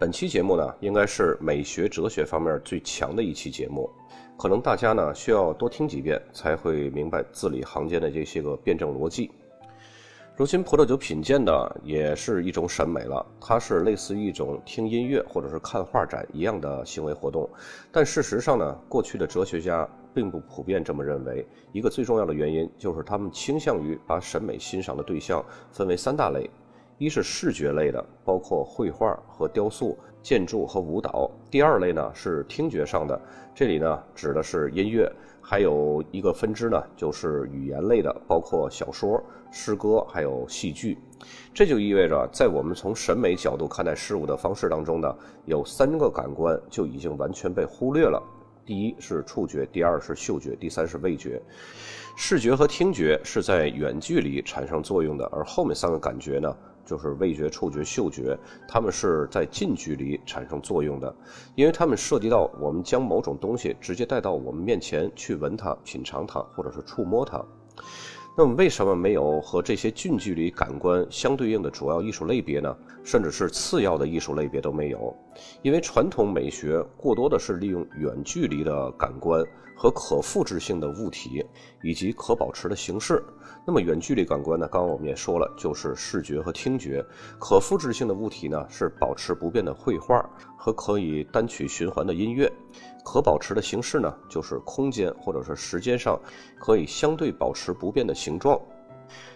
本期节目呢，应该是美学哲学方面最强的一期节目，可能大家呢需要多听几遍才会明白字里行间的这些个辩证逻辑。如今葡萄酒品鉴呢，也是一种审美了，它是类似于一种听音乐或者是看画展一样的行为活动。但事实上呢，过去的哲学家并不普遍这么认为。一个最重要的原因就是他们倾向于把审美欣赏的对象分为三大类。一是视觉类的，包括绘画和雕塑、建筑和舞蹈；第二类呢是听觉上的，这里呢指的是音乐；还有一个分支呢就是语言类的，包括小说、诗歌还有戏剧。这就意味着，在我们从审美角度看待事物的方式当中呢，有三个感官就已经完全被忽略了。第一是触觉，第二是嗅觉，第三是味觉。视觉和听觉是在远距离产生作用的，而后面三个感觉呢？就是味觉、触觉、嗅觉，它们是在近距离产生作用的，因为它们涉及到我们将某种东西直接带到我们面前去闻它、品尝它，或者是触摸它。那么，为什么没有和这些近距离感官相对应的主要艺术类别呢？甚至是次要的艺术类别都没有？因为传统美学过多的是利用远距离的感官和可复制性的物体以及可保持的形式。那么远距离感官呢？刚刚我们也说了，就是视觉和听觉。可复制性的物体呢，是保持不变的绘画和可以单曲循环的音乐。可保持的形式呢，就是空间或者是时间上可以相对保持不变的形状。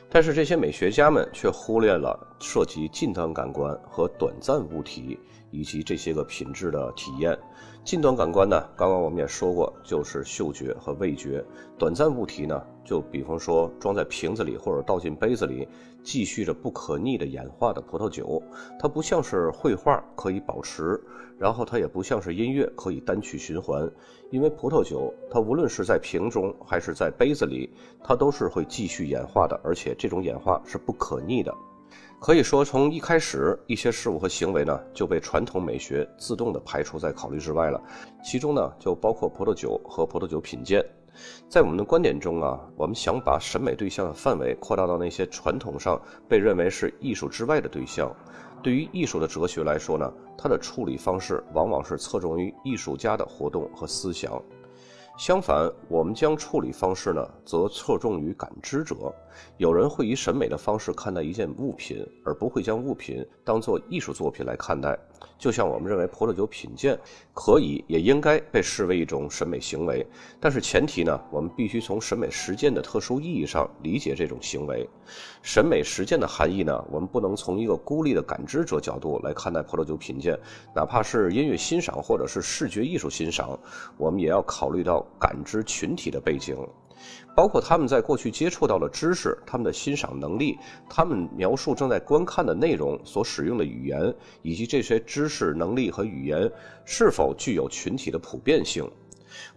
但是这些美学家们却忽略了涉及近端感官和短暂物体以及这些个品质的体验。近端感官呢，刚刚我们也说过，就是嗅觉和味觉。短暂物体呢，就比方说装在瓶子里或者倒进杯子里，继续着不可逆的演化的葡萄酒，它不像是绘画可以保持，然后它也不像是音乐可以单曲循环，因为葡萄酒它无论是在瓶中还是在杯子里，它都是会继续演化的，而且这种演化是不可逆的。可以说，从一开始，一些事物和行为呢就被传统美学自动的排除在考虑之外了。其中呢，就包括葡萄酒和葡萄酒品鉴。在我们的观点中啊，我们想把审美对象的范围扩大到那些传统上被认为是艺术之外的对象。对于艺术的哲学来说呢，它的处理方式往往是侧重于艺术家的活动和思想。相反，我们将处理方式呢，则侧重于感知者。有人会以审美的方式看待一件物品，而不会将物品当作艺术作品来看待。就像我们认为葡萄酒品鉴可以也应该被视为一种审美行为，但是前提呢，我们必须从审美实践的特殊意义上理解这种行为。审美实践的含义呢，我们不能从一个孤立的感知者角度来看待葡萄酒品鉴，哪怕是音乐欣赏或者是视觉艺术欣赏，我们也要考虑到感知群体的背景。包括他们在过去接触到的知识、他们的欣赏能力、他们描述正在观看的内容所使用的语言，以及这些知识、能力和语言是否具有群体的普遍性。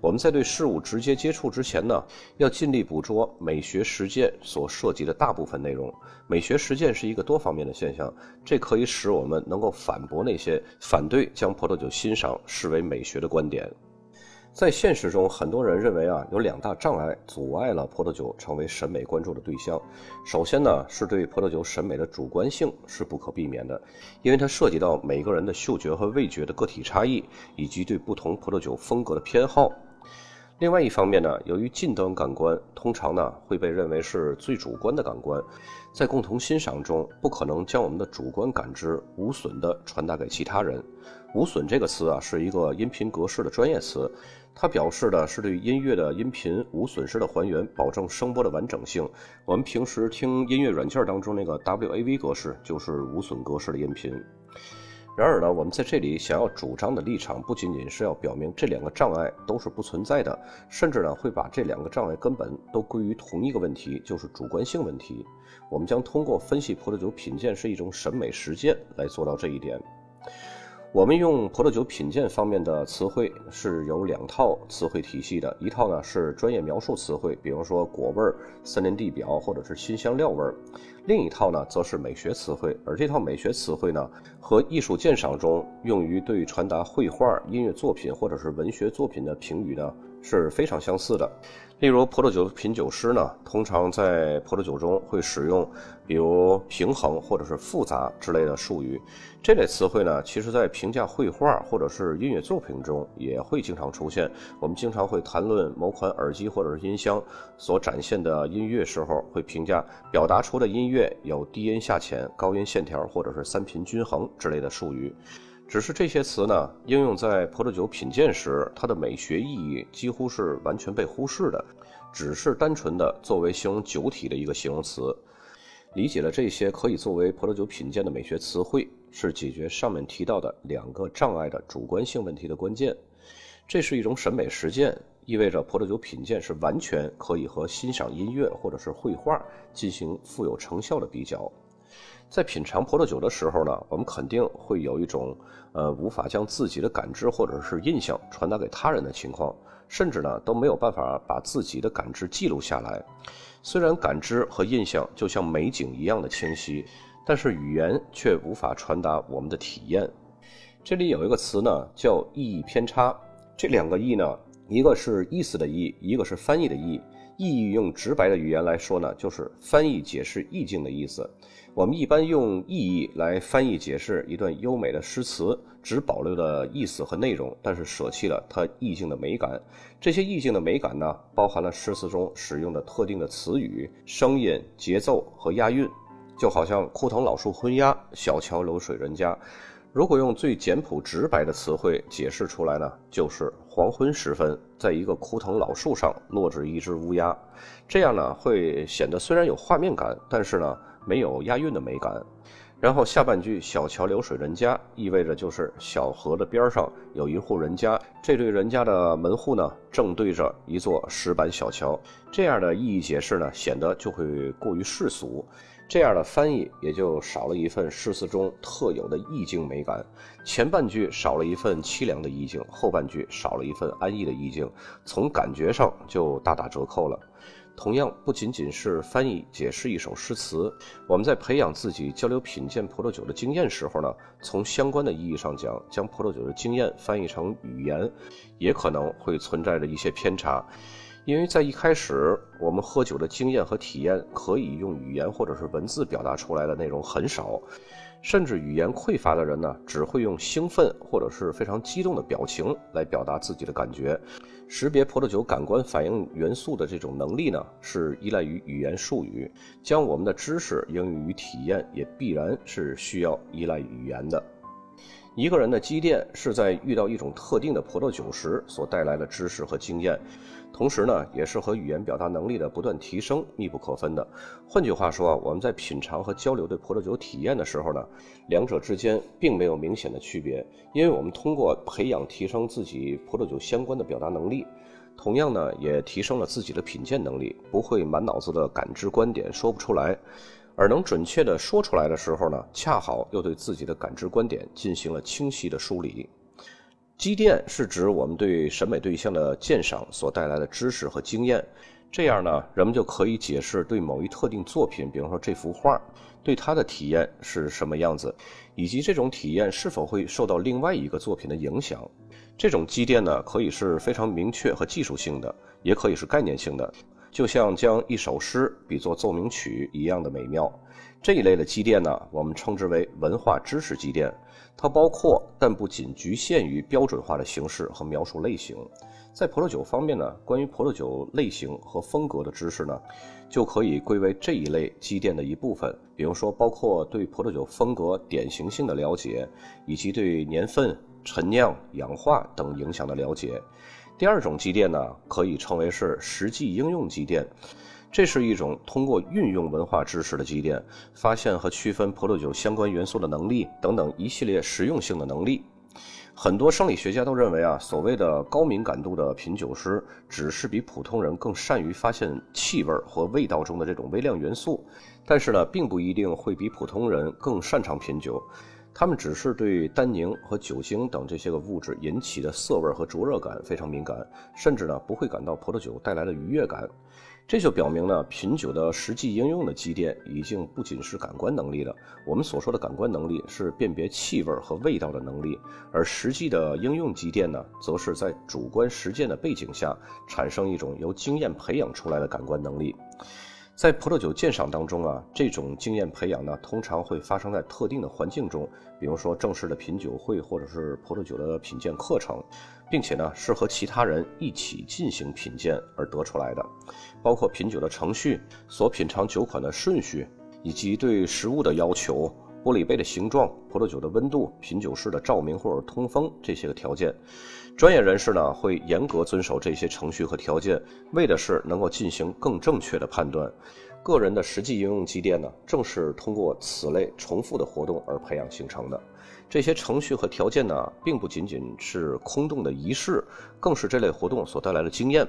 我们在对事物直接接触之前呢，要尽力捕捉美学实践所涉及的大部分内容。美学实践是一个多方面的现象，这可以使我们能够反驳那些反对将葡萄酒欣赏视为美学的观点。在现实中，很多人认为啊，有两大障碍阻碍了葡萄酒成为审美关注的对象。首先呢，是对葡萄酒审美的主观性是不可避免的，因为它涉及到每个人的嗅觉和味觉的个体差异，以及对不同葡萄酒风格的偏好。另外一方面呢，由于近端感官通常呢会被认为是最主观的感官，在共同欣赏中不可能将我们的主观感知无损地传达给其他人。无损这个词啊是一个音频格式的专业词。它表示的是对音乐的音频无损失的还原，保证声波的完整性。我们平时听音乐软件当中那个 WAV 格式就是无损格式的音频。然而呢，我们在这里想要主张的立场不仅仅是要表明这两个障碍都是不存在的，甚至呢会把这两个障碍根本都归于同一个问题，就是主观性问题。我们将通过分析葡萄酒品鉴是一种审美实践来做到这一点。我们用葡萄酒品鉴方面的词汇是有两套词汇体系的，一套呢是专业描述词汇，比如说果味、森林地表或者是新香料味儿；另一套呢则是美学词汇，而这套美学词汇呢和艺术鉴赏中用于对传达绘画、音乐作品或者是文学作品的评语呢是非常相似的。例如，葡萄酒品酒师呢，通常在葡萄酒中会使用，比如平衡或者是复杂之类的术语。这类词汇呢，其实在评价绘画或者是音乐作品中也会经常出现。我们经常会谈论某款耳机或者是音箱所展现的音乐时候，会评价表达出的音乐有低音下潜、高音线条或者是三频均衡之类的术语。只是这些词呢，应用在葡萄酒品鉴时，它的美学意义几乎是完全被忽视的，只是单纯的作为形容酒体的一个形容词。理解了这些可以作为葡萄酒品鉴的美学词汇，是解决上面提到的两个障碍的主观性问题的关键。这是一种审美实践，意味着葡萄酒品鉴是完全可以和欣赏音乐或者是绘画进行富有成效的比较。在品尝葡萄酒的时候呢，我们肯定会有一种，呃，无法将自己的感知或者是印象传达给他人的情况，甚至呢都没有办法把自己的感知记录下来。虽然感知和印象就像美景一样的清晰，但是语言却无法传达我们的体验。这里有一个词呢，叫意义偏差。这两个意呢，一个是意思的意，一个是翻译的意。意义用直白的语言来说呢，就是翻译解释意境的意思。我们一般用意义来翻译解释一段优美的诗词，只保留了意思和内容，但是舍弃了它意境的美感。这些意境的美感呢，包含了诗词中使用的特定的词语、声音、节奏和押韵，就好像枯藤老树昏鸦，小桥流水人家。如果用最简朴直白的词汇解释出来呢，就是黄昏时分，在一个枯藤老树上落着一只乌鸦。这样呢，会显得虽然有画面感，但是呢。没有押韵的美感，然后下半句“小桥流水人家”意味着就是小河的边上有一户人家，这对人家的门户呢正对着一座石板小桥。这样的意义解释呢显得就会过于世俗，这样的翻译也就少了一份诗词中特有的意境美感。前半句少了一份凄凉的意境，后半句少了一份安逸的意境，从感觉上就大打折扣了。同样，不仅仅是翻译解释一首诗词，我们在培养自己交流品鉴葡萄酒的经验时候呢，从相关的意义上讲，将葡萄酒的经验翻译成语言，也可能会存在着一些偏差，因为在一开始，我们喝酒的经验和体验可以用语言或者是文字表达出来的内容很少。甚至语言匮乏的人呢，只会用兴奋或者是非常激动的表情来表达自己的感觉。识别葡萄酒感官反应元素的这种能力呢，是依赖于语言术语。将我们的知识应用于体验，也必然是需要依赖语言的。一个人的积淀是在遇到一种特定的葡萄酒时所带来的知识和经验。同时呢，也是和语言表达能力的不断提升密不可分的。换句话说啊，我们在品尝和交流对葡萄酒体验的时候呢，两者之间并没有明显的区别，因为我们通过培养提升自己葡萄酒相关的表达能力，同样呢，也提升了自己的品鉴能力，不会满脑子的感知观点说不出来，而能准确的说出来的时候呢，恰好又对自己的感知观点进行了清晰的梳理。积淀是指我们对审美对象的鉴赏所带来的知识和经验，这样呢，人们就可以解释对某一特定作品，比方说这幅画，对它的体验是什么样子，以及这种体验是否会受到另外一个作品的影响。这种积淀呢，可以是非常明确和技术性的，也可以是概念性的，就像将一首诗比作奏鸣曲一样的美妙。这一类的积淀呢，我们称之为文化知识积淀。它包括，但不仅局限于标准化的形式和描述类型。在葡萄酒方面呢，关于葡萄酒类型和风格的知识呢，就可以归为这一类积淀的一部分。比如说，包括对葡萄酒风格典型性的了解，以及对年份、陈酿、氧化等影响的了解。第二种积淀呢，可以称为是实际应用积淀。这是一种通过运用文化知识的积淀，发现和区分葡萄酒相关元素的能力等等一系列实用性的能力。很多生理学家都认为啊，所谓的高敏感度的品酒师，只是比普通人更善于发现气味和味道中的这种微量元素，但是呢，并不一定会比普通人更擅长品酒。他们只是对单宁和酒精等这些个物质引起的涩味和灼热感非常敏感，甚至呢，不会感到葡萄酒带来的愉悦感。这就表明呢，品酒的实际应用的积淀已经不仅是感官能力了。我们所说的感官能力是辨别气味和味道的能力，而实际的应用积淀呢，则是在主观实践的背景下产生一种由经验培养出来的感官能力。在葡萄酒鉴赏当中啊，这种经验培养呢，通常会发生在特定的环境中，比如说正式的品酒会或者是葡萄酒的品鉴课程，并且呢是和其他人一起进行品鉴而得出来的，包括品酒的程序、所品尝酒款的顺序，以及对食物的要求。玻璃杯的形状、葡萄酒的温度、品酒室的照明或者通风这些个条件，专业人士呢会严格遵守这些程序和条件，为的是能够进行更正确的判断。个人的实际应用积淀呢，正是通过此类重复的活动而培养形成的。这些程序和条件呢，并不仅仅是空洞的仪式，更是这类活动所带来的经验，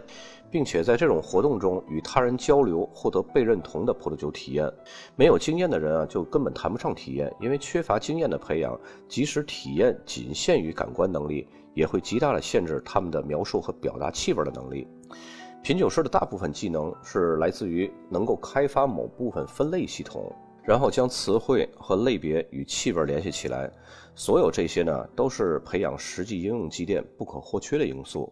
并且在这种活动中与他人交流，获得被认同的葡萄酒体验。没有经验的人啊，就根本谈不上体验，因为缺乏经验的培养，即使体验仅限于感官能力，也会极大的限制他们的描述和表达气味的能力。品酒师的大部分技能是来自于能够开发某部分分类系统。然后将词汇和类别与气味联系起来，所有这些呢，都是培养实际应用积淀不可或缺的因素。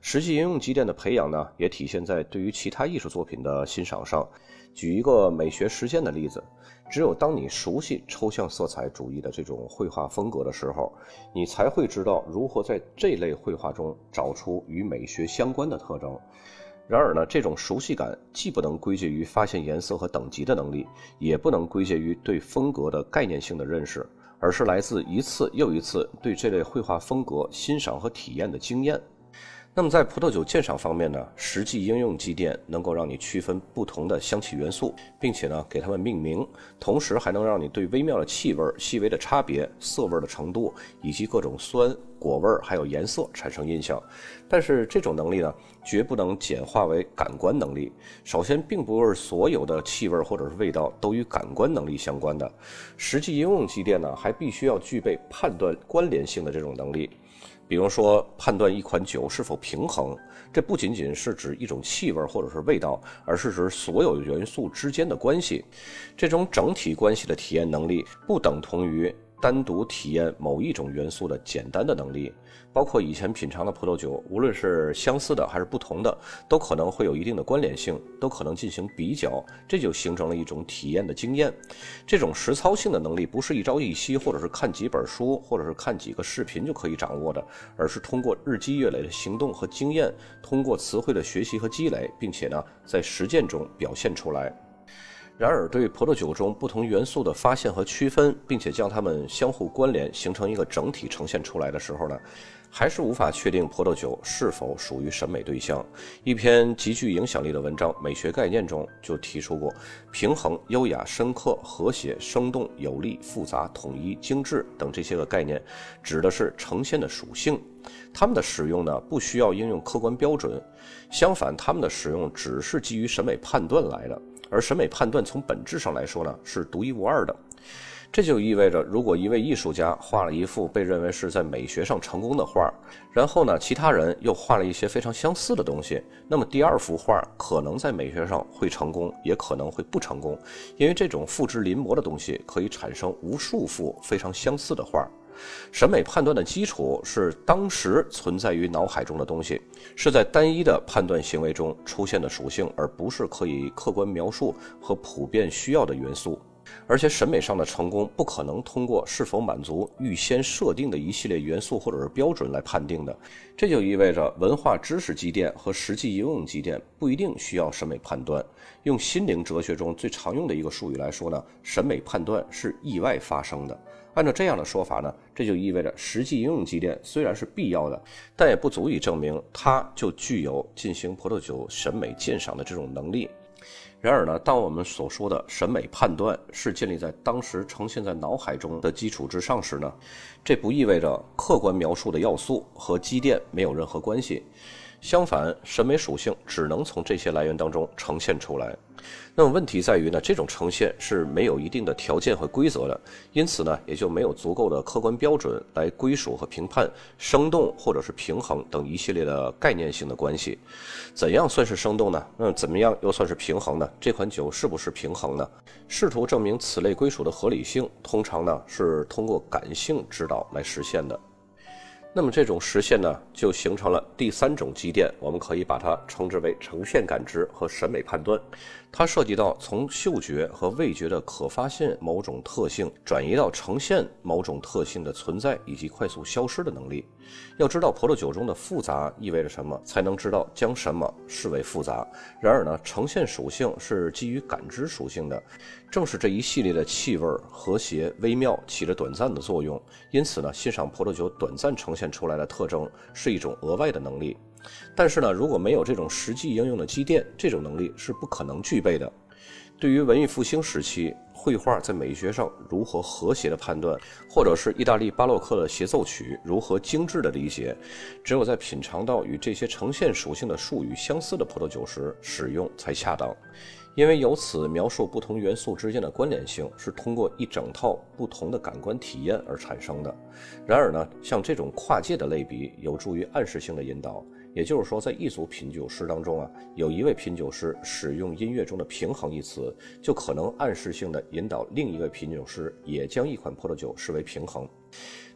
实际应用积淀的培养呢，也体现在对于其他艺术作品的欣赏上。举一个美学实践的例子：只有当你熟悉抽象色彩主义的这种绘画风格的时候，你才会知道如何在这类绘画中找出与美学相关的特征。然而呢，这种熟悉感既不能归结于发现颜色和等级的能力，也不能归结于对风格的概念性的认识，而是来自一次又一次对这类绘画风格欣赏和体验的经验。那么在葡萄酒鉴赏方面呢，实际应用积淀能够让你区分不同的香气元素，并且呢给它们命名，同时还能让你对微妙的气味、细微的差别、涩味的程度以及各种酸、果味还有颜色产生印象。但是这种能力呢，绝不能简化为感官能力。首先，并不是所有的气味或者是味道都与感官能力相关的，实际应用积淀呢，还必须要具备判断关联性的这种能力。比如说，判断一款酒是否平衡，这不仅仅是指一种气味或者是味道，而是指所有元素之间的关系。这种整体关系的体验能力，不等同于。单独体验某一种元素的简单的能力，包括以前品尝的葡萄酒，无论是相似的还是不同的，都可能会有一定的关联性，都可能进行比较，这就形成了一种体验的经验。这种实操性的能力不是一朝一夕，或者是看几本书，或者是看几个视频就可以掌握的，而是通过日积月累的行动和经验，通过词汇的学习和积累，并且呢，在实践中表现出来。然而，对葡萄酒中不同元素的发现和区分，并且将它们相互关联，形成一个整体呈现出来的时候呢，还是无法确定葡萄酒是否属于审美对象。一篇极具影响力的文章《美学概念》中就提出过，平衡、优雅、深刻、和谐、生动、有力、复杂、统一、精致等这些个概念，指的是呈现的属性。它们的使用呢，不需要应用客观标准，相反，它们的使用只是基于审美判断来的。而审美判断从本质上来说呢，是独一无二的。这就意味着，如果一位艺术家画了一幅被认为是在美学上成功的画，然后呢，其他人又画了一些非常相似的东西，那么第二幅画可能在美学上会成功，也可能会不成功，因为这种复制临摹的东西可以产生无数幅非常相似的画。审美判断的基础是当时存在于脑海中的东西，是在单一的判断行为中出现的属性，而不是可以客观描述和普遍需要的元素。而且，审美上的成功不可能通过是否满足预先设定的一系列元素或者是标准来判定的。这就意味着，文化知识积淀和实际应用积淀不一定需要审美判断。用心灵哲学中最常用的一个术语来说呢，审美判断是意外发生的。按照这样的说法呢，这就意味着实际应用积淀虽然是必要的，但也不足以证明它就具有进行葡萄酒审美鉴赏的这种能力。然而呢，当我们所说的审美判断是建立在当时呈现在脑海中的基础之上时呢，这不意味着客观描述的要素和积淀没有任何关系。相反，审美属性只能从这些来源当中呈现出来。那么问题在于呢，这种呈现是没有一定的条件和规则的，因此呢，也就没有足够的客观标准来归属和评判生动或者是平衡等一系列的概念性的关系。怎样算是生动呢？那怎么样又算是平衡呢？这款酒是不是平衡呢？试图证明此类归属的合理性，通常呢是通过感性指导来实现的。那么这种实现呢，就形成了第三种积淀，我们可以把它称之为呈现感知和审美判断。它涉及到从嗅觉和味觉的可发现某种特性，转移到呈现某种特性的存在以及快速消失的能力。要知道葡萄酒中的复杂意味着什么，才能知道将什么视为复杂。然而呢，呈现属性是基于感知属性的，正是这一系列的气味、和谐、微妙起着短暂的作用。因此呢，欣赏葡萄酒短暂呈现出来的特征是一种额外的能力。但是呢，如果没有这种实际应用的积淀，这种能力是不可能具备的。对于文艺复兴时期绘画在美学上如何和谐的判断，或者是意大利巴洛克的协奏曲如何精致的理解，只有在品尝到与这些呈现属性的术语相似的葡萄酒时使用才恰当。因为由此描述不同元素之间的关联性是通过一整套不同的感官体验而产生的。然而呢，像这种跨界的类比有助于暗示性的引导，也就是说，在一组品酒师当中啊，有一位品酒师使用音乐中的“平衡”一词，就可能暗示性的引导另一位品酒师也将一款葡萄酒视为平衡。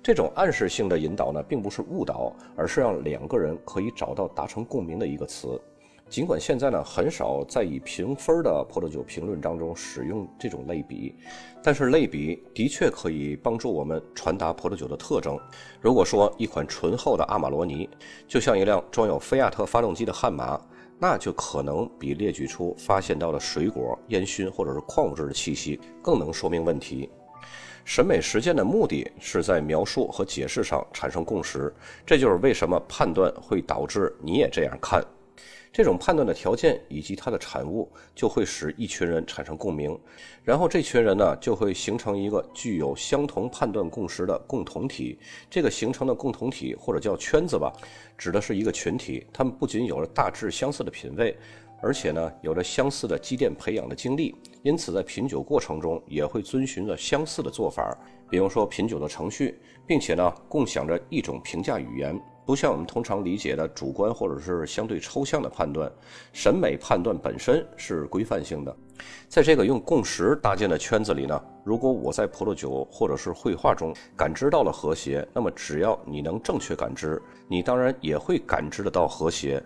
这种暗示性的引导呢，并不是误导，而是让两个人可以找到达成共鸣的一个词。尽管现在呢很少在以评分的葡萄酒评论当中使用这种类比，但是类比的确可以帮助我们传达葡萄酒的特征。如果说一款醇厚的阿玛罗尼就像一辆装有菲亚特发动机的悍马，那就可能比列举出发现到的水果、烟熏或者是矿物质的气息更能说明问题。审美实践的目的是在描述和解释上产生共识，这就是为什么判断会导致你也这样看。这种判断的条件以及它的产物，就会使一群人产生共鸣，然后这群人呢，就会形成一个具有相同判断共识的共同体。这个形成的共同体或者叫圈子吧，指的是一个群体，他们不仅有了大致相似的品味，而且呢，有着相似的积淀培养的经历，因此在品酒过程中也会遵循着相似的做法，比如说品酒的程序，并且呢，共享着一种评价语言。不像我们通常理解的主观或者是相对抽象的判断，审美判断本身是规范性的。在这个用共识搭建的圈子里呢，如果我在葡萄酒或者是绘画中感知到了和谐，那么只要你能正确感知，你当然也会感知得到和谐。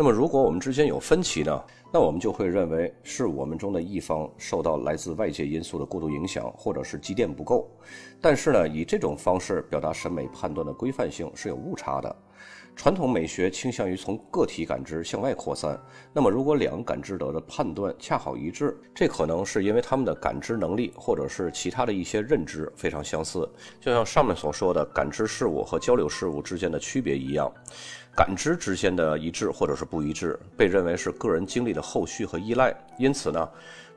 那么如果我们之间有分歧呢，那我们就会认为是我们中的一方受到来自外界因素的过度影响，或者是积淀不够。但是呢，以这种方式表达审美判断的规范性是有误差的。传统美学倾向于从个体感知向外扩散。那么，如果两个感知者的判断恰好一致，这可能是因为他们的感知能力或者是其他的一些认知非常相似。就像上面所说的感知事物和交流事物之间的区别一样，感知之间的一致或者是不一致，被认为是个人经历的后续和依赖。因此呢。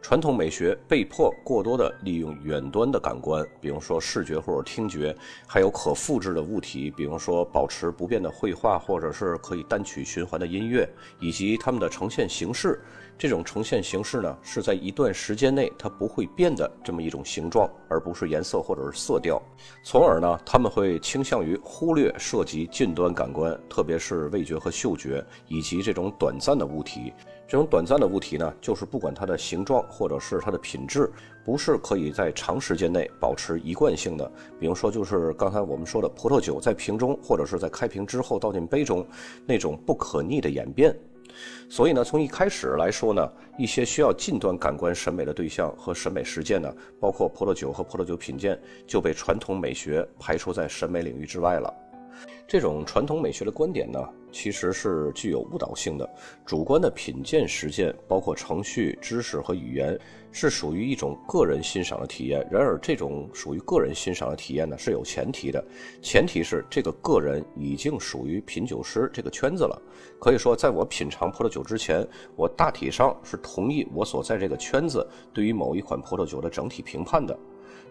传统美学被迫过多地利用远端的感官，比如说视觉或者听觉，还有可复制的物体，比如说保持不变的绘画，或者是可以单曲循环的音乐，以及它们的呈现形式。这种呈现形式呢，是在一段时间内它不会变的这么一种形状，而不是颜色或者是色调。从而呢，他们会倾向于忽略涉及近端感官，特别是味觉和嗅觉，以及这种短暂的物体。这种短暂的物体呢，就是不管它的形状或者是它的品质，不是可以在长时间内保持一贯性的。比如说，就是刚才我们说的葡萄酒在瓶中或者是在开瓶之后倒进杯中那种不可逆的演变。所以呢，从一开始来说呢，一些需要近端感官审美的对象和审美实践呢，包括葡萄酒和葡萄酒品鉴，就被传统美学排除在审美领域之外了。这种传统美学的观点呢？其实是具有误导性的，主观的品鉴实践，包括程序、知识和语言，是属于一种个人欣赏的体验。然而，这种属于个人欣赏的体验呢，是有前提的，前提是这个个人已经属于品酒师这个圈子了。可以说，在我品尝葡萄酒之前，我大体上是同意我所在这个圈子对于某一款葡萄酒的整体评判的。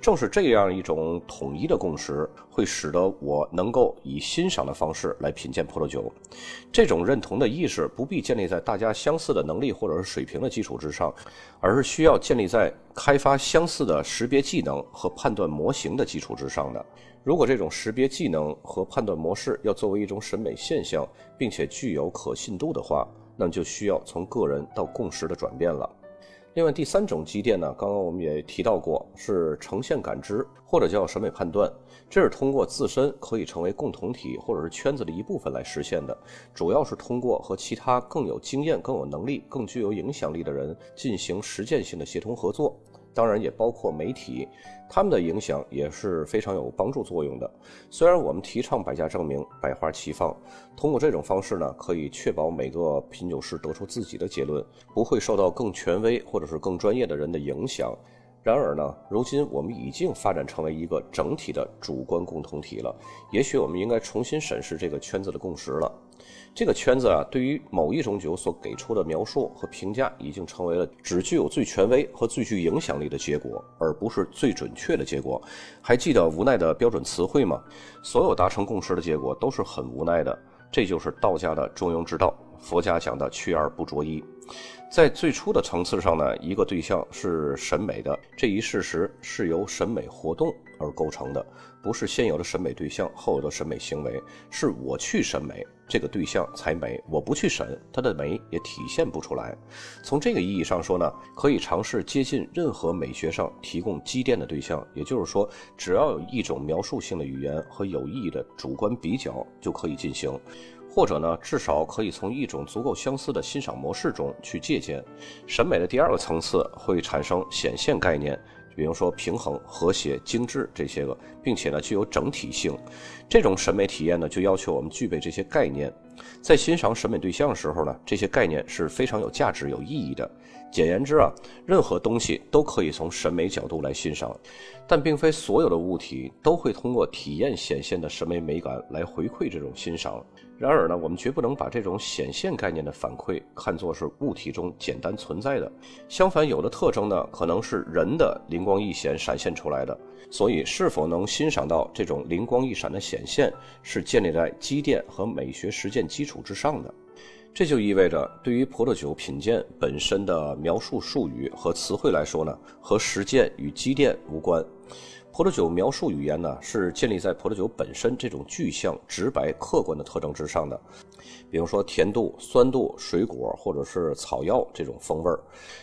正是这样一种统一的共识，会使得我能够以欣赏的方式来品鉴葡萄酒。这种认同的意识不必建立在大家相似的能力或者是水平的基础之上，而是需要建立在开发相似的识别技能和判断模型的基础之上的。如果这种识别技能和判断模式要作为一种审美现象，并且具有可信度的话，那么就需要从个人到共识的转变了。另外，第三种积淀呢，刚刚我们也提到过，是呈现感知或者叫审美判断，这是通过自身可以成为共同体或者是圈子的一部分来实现的，主要是通过和其他更有经验、更有能力、更具有影响力的人进行实践性的协同合作。当然也包括媒体，他们的影响也是非常有帮助作用的。虽然我们提倡百家争鸣、百花齐放，通过这种方式呢，可以确保每个品酒师得出自己的结论，不会受到更权威或者是更专业的人的影响。然而呢，如今我们已经发展成为一个整体的主观共同体了，也许我们应该重新审视这个圈子的共识了。这个圈子啊，对于某一种酒所给出的描述和评价，已经成为了只具有最权威和最具影响力的结果，而不是最准确的结果。还记得无奈的标准词汇吗？所有达成共识的结果都是很无奈的。这就是道家的中庸之道，佛家讲的去而不着一。在最初的层次上呢，一个对象是审美的这一事实是由审美活动而构成的，不是现有的审美对象后有的审美行为。是我去审美这个对象才美，我不去审它的美也体现不出来。从这个意义上说呢，可以尝试接近任何美学上提供积淀的对象，也就是说，只要有一种描述性的语言和有意义的主观比较就可以进行。或者呢，至少可以从一种足够相似的欣赏模式中去借鉴。审美的第二个层次会产生显现概念，比如说平衡、和谐、精致这些个，并且呢具有整体性。这种审美体验呢，就要求我们具备这些概念。在欣赏审美对象的时候呢，这些概念是非常有价值、有意义的。简言之啊，任何东西都可以从审美角度来欣赏，但并非所有的物体都会通过体验显现的审美美感来回馈这种欣赏。然而呢，我们绝不能把这种显现概念的反馈看作是物体中简单存在的。相反，有的特征呢，可能是人的灵光一显闪现出来的。所以，是否能欣赏到这种灵光一闪的显现，是建立在积淀和美学实践基础之上的。这就意味着，对于葡萄酒品鉴本身的描述术语和词汇来说呢，和实践与积淀无关。葡萄酒描述语言呢，是建立在葡萄酒本身这种具象、直白、客观的特征之上的。比如说甜度、酸度、水果或者是草药这种风味儿，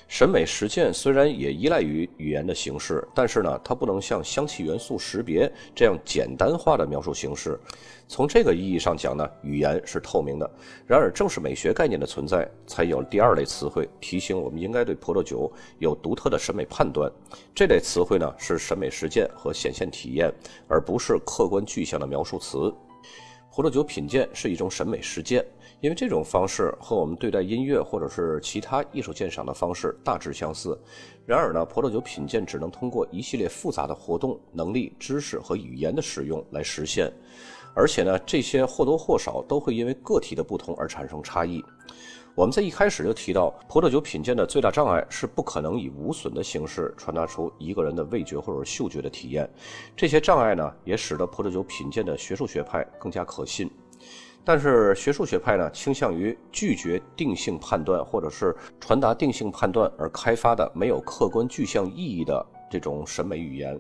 审美实践虽然也依赖于语言的形式，但是呢，它不能像香气元素识别这样简单化的描述形式。从这个意义上讲呢，语言是透明的。然而，正是美学概念的存在，才有第二类词汇提醒我们应该对葡萄酒有独特的审美判断。这类词汇呢，是审美实践和显现体验，而不是客观具象的描述词。葡萄酒品鉴是一种审美实践。因为这种方式和我们对待音乐或者是其他艺术鉴赏的方式大致相似，然而呢，葡萄酒品鉴只能通过一系列复杂的活动、能力、知识和语言的使用来实现，而且呢，这些或多或少都会因为个体的不同而产生差异。我们在一开始就提到，葡萄酒品鉴的最大障碍是不可能以无损的形式传达出一个人的味觉或者嗅觉的体验。这些障碍呢，也使得葡萄酒品鉴的学术学派更加可信。但是学术学派呢，倾向于拒绝定性判断或者是传达定性判断而开发的没有客观具象意义的这种审美语言。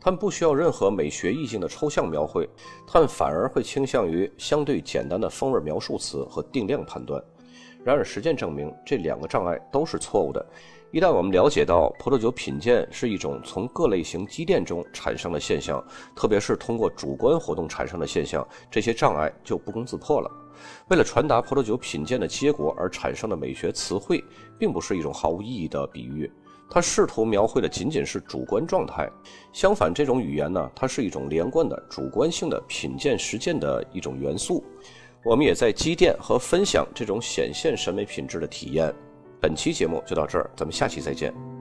他们不需要任何美学意境的抽象描绘，他们反而会倾向于相对简单的风味描述词和定量判断。然而，实践证明这两个障碍都是错误的。一旦我们了解到葡萄酒品鉴是一种从各类型积淀中产生的现象，特别是通过主观活动产生的现象，这些障碍就不攻自破了。为了传达葡萄酒品鉴的结果而产生的美学词汇，并不是一种毫无意义的比喻，它试图描绘的仅仅是主观状态。相反，这种语言呢，它是一种连贯的主观性的品鉴实践的一种元素。我们也在积淀和分享这种显现审美品质的体验。本期节目就到这儿，咱们下期再见。